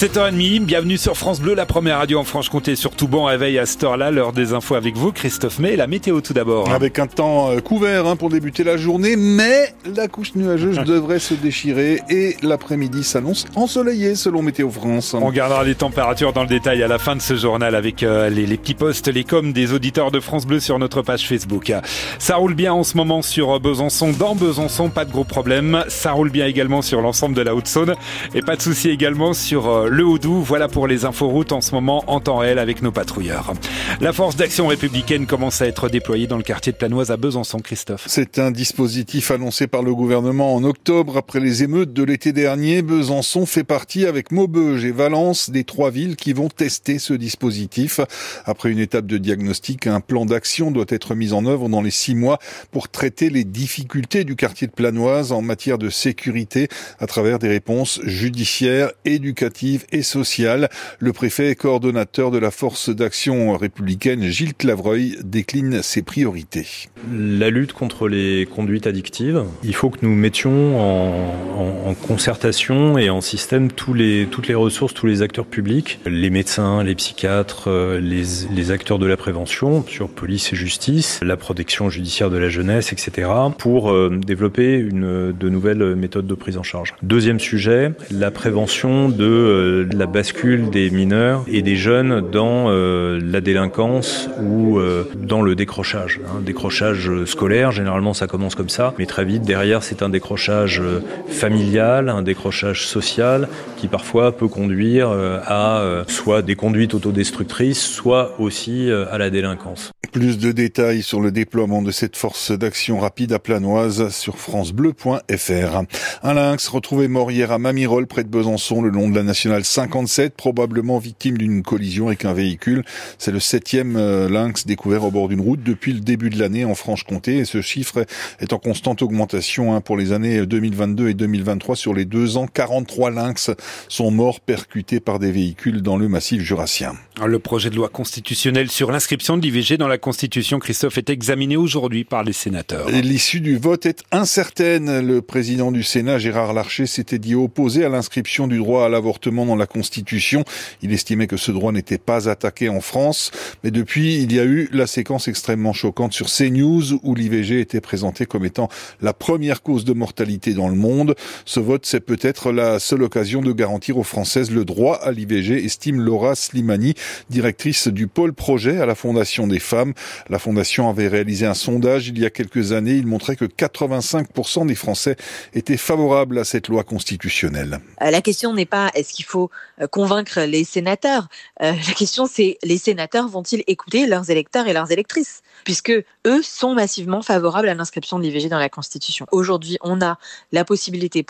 7h30, bienvenue sur France Bleu, la première radio en Franche-Comté. Surtout bon réveil à cette heure-là, l'heure des infos avec vous, Christophe May. La météo tout d'abord. Avec un temps euh, couvert hein, pour débuter la journée, mais la couche nuageuse devrait se déchirer et l'après-midi s'annonce ensoleillé selon Météo France. On regardera les températures dans le détail à la fin de ce journal avec euh, les, les, petits posts, les coms des auditeurs de France Bleu sur notre page Facebook. Ça roule bien en ce moment sur Besançon, dans Besançon, pas de gros problèmes. Ça roule bien également sur l'ensemble de la Haute-Saône et pas de souci également sur euh, le Haut-Doubs. Voilà pour les inforoutes en ce moment en temps réel avec nos patrouilleurs. La force d'action républicaine commence à être déployée dans le quartier de Planoise à Besançon, Christophe. C'est un dispositif annoncé par le gouvernement en octobre après les émeutes de l'été dernier. Besançon fait partie avec Maubeuge et Valence des trois villes qui vont tester ce dispositif. Après une étape de diagnostic, un plan d'action doit être mis en œuvre dans les six mois pour traiter les difficultés du quartier de Planoise en matière de sécurité à travers des réponses judiciaires, éducatives et sociale. Le préfet et coordonnateur de la force d'action républicaine, Gilles Clavreuil, décline ses priorités. La lutte contre les conduites addictives, il faut que nous mettions en, concertation et en système tous les, toutes les ressources, tous les acteurs publics, les médecins, les psychiatres, les, les acteurs de la prévention sur police et justice, la protection judiciaire de la jeunesse, etc., pour euh, développer une, de nouvelles méthodes de prise en charge. Deuxième sujet, la prévention de euh, la bascule des mineurs et des jeunes dans euh, la délinquance ou euh, dans le décrochage. Hein, décrochage scolaire, généralement ça commence comme ça, mais très vite derrière c'est un décrochage euh, familial, un décrochage social qui parfois peut conduire euh, à euh, soit des conduites autodestructrices, soit aussi à la délinquance. Plus de détails sur le déploiement de cette force d'action rapide à Planoise sur francebleu.fr. Un lynx retrouvé mort hier à Mamirol près de Besançon le long de la nationale 57, probablement victime d'une collision avec un véhicule. C'est le septième euh, lynx découvert au bord d'une route depuis le début de l'année en Franche-Comté et ce chiffre est en constante augmentation hein, pour les années 2022 et 2023. Sur les deux ans, 43 lynx sont morts percutés par des véhicules dans le massif jurassien. Le projet de loi constitutionnelle sur l'inscription de l'IVG dans la Constitution, Christophe, est examiné aujourd'hui par les sénateurs. L'issue du vote est incertaine. Le président du Sénat, Gérard Larcher, s'était dit opposé à l'inscription du droit à l'avortement la Constitution. Il estimait que ce droit n'était pas attaqué en France. Mais depuis, il y a eu la séquence extrêmement choquante sur CNews où l'IVG était présenté comme étant la première cause de mortalité dans le monde. Ce vote, c'est peut-être la seule occasion de garantir aux Françaises le droit à l'IVG, estime Laura Slimani, directrice du pôle projet à la Fondation des femmes. La Fondation avait réalisé un sondage il y a quelques années. Il montrait que 85% des Français étaient favorables à cette loi constitutionnelle. La question n'est pas est-ce qu'il faut convaincre les sénateurs. Euh, la question c'est les sénateurs vont-ils écouter leurs électeurs et leurs électrices? Puisque eux sont massivement favorables à l'inscription de l'IVG dans la Constitution. Aujourd'hui, on a la possibilité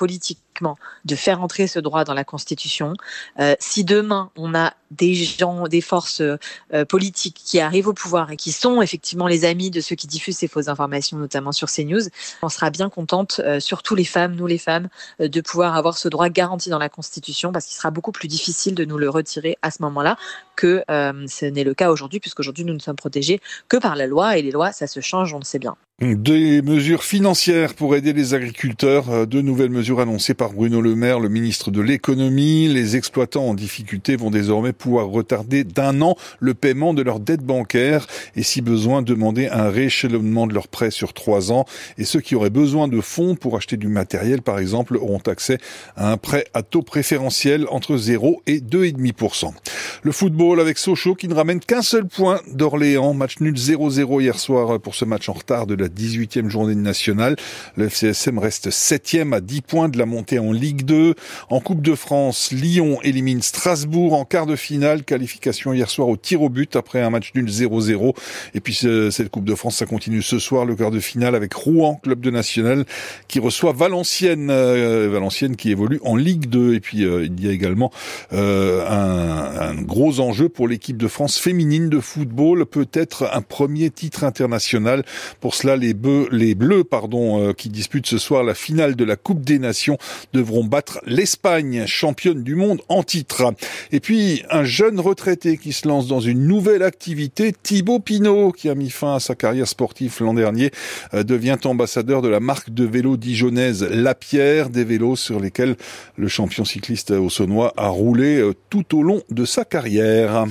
de faire entrer ce droit dans la Constitution. Euh, si demain on a des gens, des forces euh, politiques qui arrivent au pouvoir et qui sont effectivement les amis de ceux qui diffusent ces fausses informations, notamment sur CNews, on sera bien contente, euh, surtout les femmes, nous les femmes, euh, de pouvoir avoir ce droit garanti dans la Constitution, parce qu'il sera beaucoup plus difficile de nous le retirer à ce moment-là que euh, ce n'est le cas aujourd'hui, puisqu'aujourd'hui nous ne sommes protégés que par la loi, et les lois, ça se change, on le sait bien. Des mesures financières pour aider les agriculteurs. De nouvelles mesures annoncées par Bruno Le Maire, le ministre de l'économie. Les exploitants en difficulté vont désormais pouvoir retarder d'un an le paiement de leurs dettes bancaires et si besoin demander un rééchelonnement de leurs prêts sur trois ans. Et ceux qui auraient besoin de fonds pour acheter du matériel, par exemple, auront accès à un prêt à taux préférentiel entre 0 et 2,5%. Le football avec Sochaux qui ne ramène qu'un seul point d'Orléans. Match nul 0-0 hier soir pour ce match en retard de la 18e journée nationale. Le FCSM reste 7e à 10 points de la montée en Ligue 2. En Coupe de France, Lyon élimine Strasbourg en quart de finale. Qualification hier soir au tir au but après un match nul 0-0. Et puis cette Coupe de France, ça continue ce soir, le quart de finale avec Rouen, club de national, qui reçoit Valenciennes. Euh, Valenciennes qui évolue en Ligue 2. Et puis euh, il y a également euh, un gros enjeu pour l'équipe de France féminine de football. Peut-être un premier titre international. Pour cela, les, Bleus, pardon, qui disputent ce soir la finale de la Coupe des Nations devront battre l'Espagne, championne du monde en titre. Et puis, un jeune retraité qui se lance dans une nouvelle activité, Thibaut Pinot, qui a mis fin à sa carrière sportive l'an dernier, devient ambassadeur de la marque de vélo dijonnaise La Pierre, des vélos sur lesquels le champion cycliste au a roulé tout au long de sa carrière.